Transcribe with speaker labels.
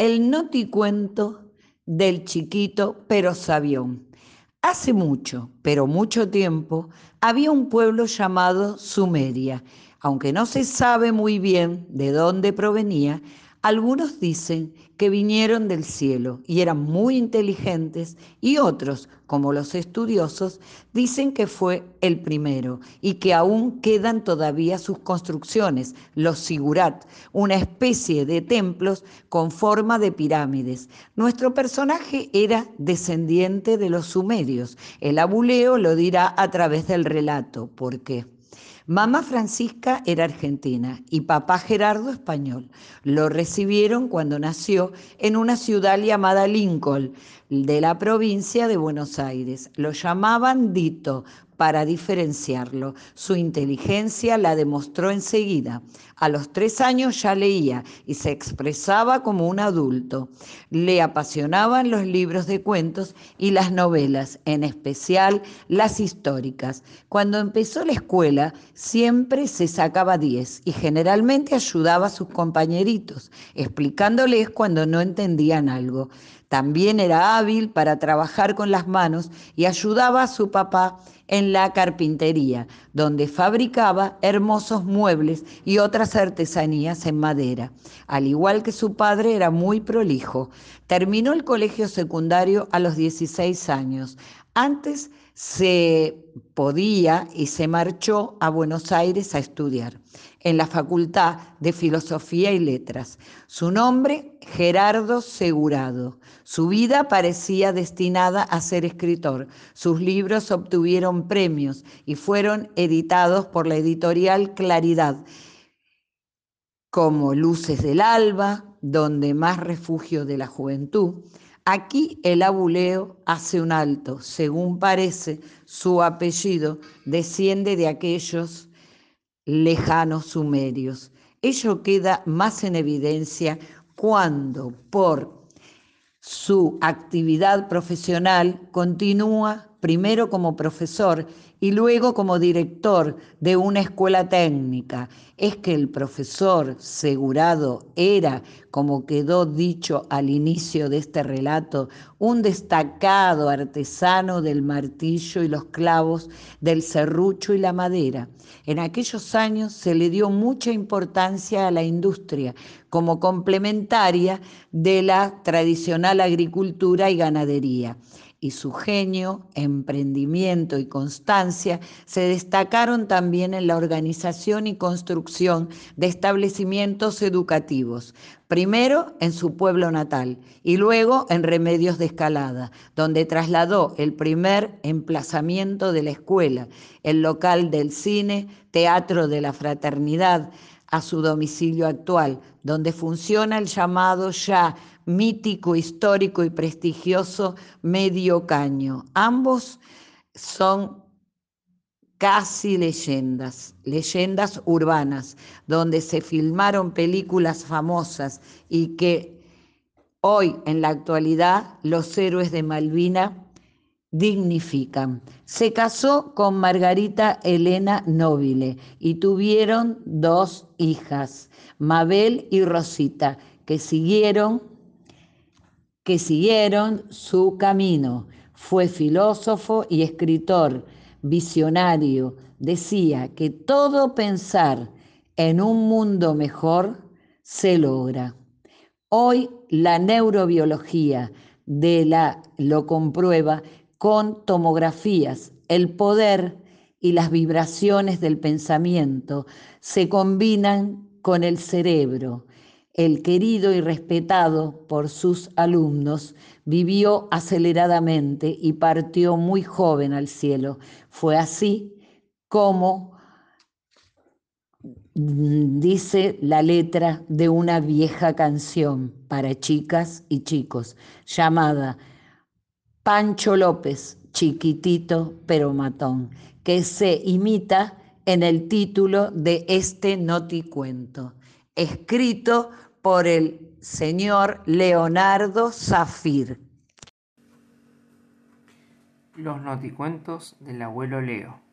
Speaker 1: el noticuento del chiquito pero sabión. Hace mucho, pero mucho tiempo, había un pueblo llamado Sumeria. Aunque no se sabe muy bien de dónde provenía, algunos dicen que vinieron del cielo y eran muy inteligentes y otros, como los estudiosos, dicen que fue el primero y que aún quedan todavía sus construcciones, los sigurat, una especie de templos con forma de pirámides. Nuestro personaje era descendiente de los sumerios. El abuleo lo dirá a través del relato. ¿Por qué? Mamá Francisca era argentina y papá Gerardo español. Lo recibieron cuando nació en una ciudad llamada Lincoln, de la provincia de Buenos Aires. Lo llamaban Dito para diferenciarlo. Su inteligencia la demostró enseguida. A los tres años ya leía y se expresaba como un adulto. Le apasionaban los libros de cuentos y las novelas, en especial las históricas. Cuando empezó la escuela, siempre se sacaba diez y generalmente ayudaba a sus compañeritos, explicándoles cuando no entendían algo. También era hábil para trabajar con las manos y ayudaba a su papá en la carpintería, donde fabricaba hermosos muebles y otras artesanías en madera. Al igual que su padre, era muy prolijo. Terminó el colegio secundario a los 16 años. Antes se podía y se marchó a Buenos Aires a estudiar en la Facultad de Filosofía y Letras. Su nombre, Gerardo Segurado. Su vida parecía destinada a ser escritor. Sus libros obtuvieron premios y fueron editados por la editorial Claridad, como Luces del Alba, Donde más refugio de la juventud. Aquí el abuleo hace un alto. Según parece, su apellido desciende de aquellos lejanos sumerios. Ello queda más en evidencia cuando por su actividad profesional continúa primero como profesor y luego como director de una escuela técnica. Es que el profesor Segurado era, como quedó dicho al inicio de este relato, un destacado artesano del martillo y los clavos, del serrucho y la madera. En aquellos años se le dio mucha importancia a la industria como complementaria de la tradicional agricultura y ganadería y su genio, emprendimiento y constancia se destacaron también en la organización y construcción de establecimientos educativos, primero en su pueblo natal y luego en Remedios de Escalada, donde trasladó el primer emplazamiento de la escuela, el local del cine, Teatro de la Fraternidad, a su domicilio actual, donde funciona el llamado ya mítico, histórico y prestigioso Medio Caño. Ambos son casi leyendas, leyendas urbanas, donde se filmaron películas famosas y que hoy en la actualidad los héroes de Malvina dignifican. Se casó con Margarita Elena Nobile y tuvieron dos hijas, Mabel y Rosita, que siguieron que siguieron su camino. Fue filósofo y escritor, visionario. Decía que todo pensar en un mundo mejor se logra. Hoy la neurobiología de la lo comprueba con tomografías. El poder y las vibraciones del pensamiento se combinan con el cerebro el querido y respetado por sus alumnos, vivió aceleradamente y partió muy joven al cielo. Fue así como dice la letra de una vieja canción para chicas y chicos llamada Pancho López, chiquitito pero matón, que se imita en el título de este noticuento escrito por el señor Leonardo Zafir.
Speaker 2: Los noticuentos del abuelo Leo.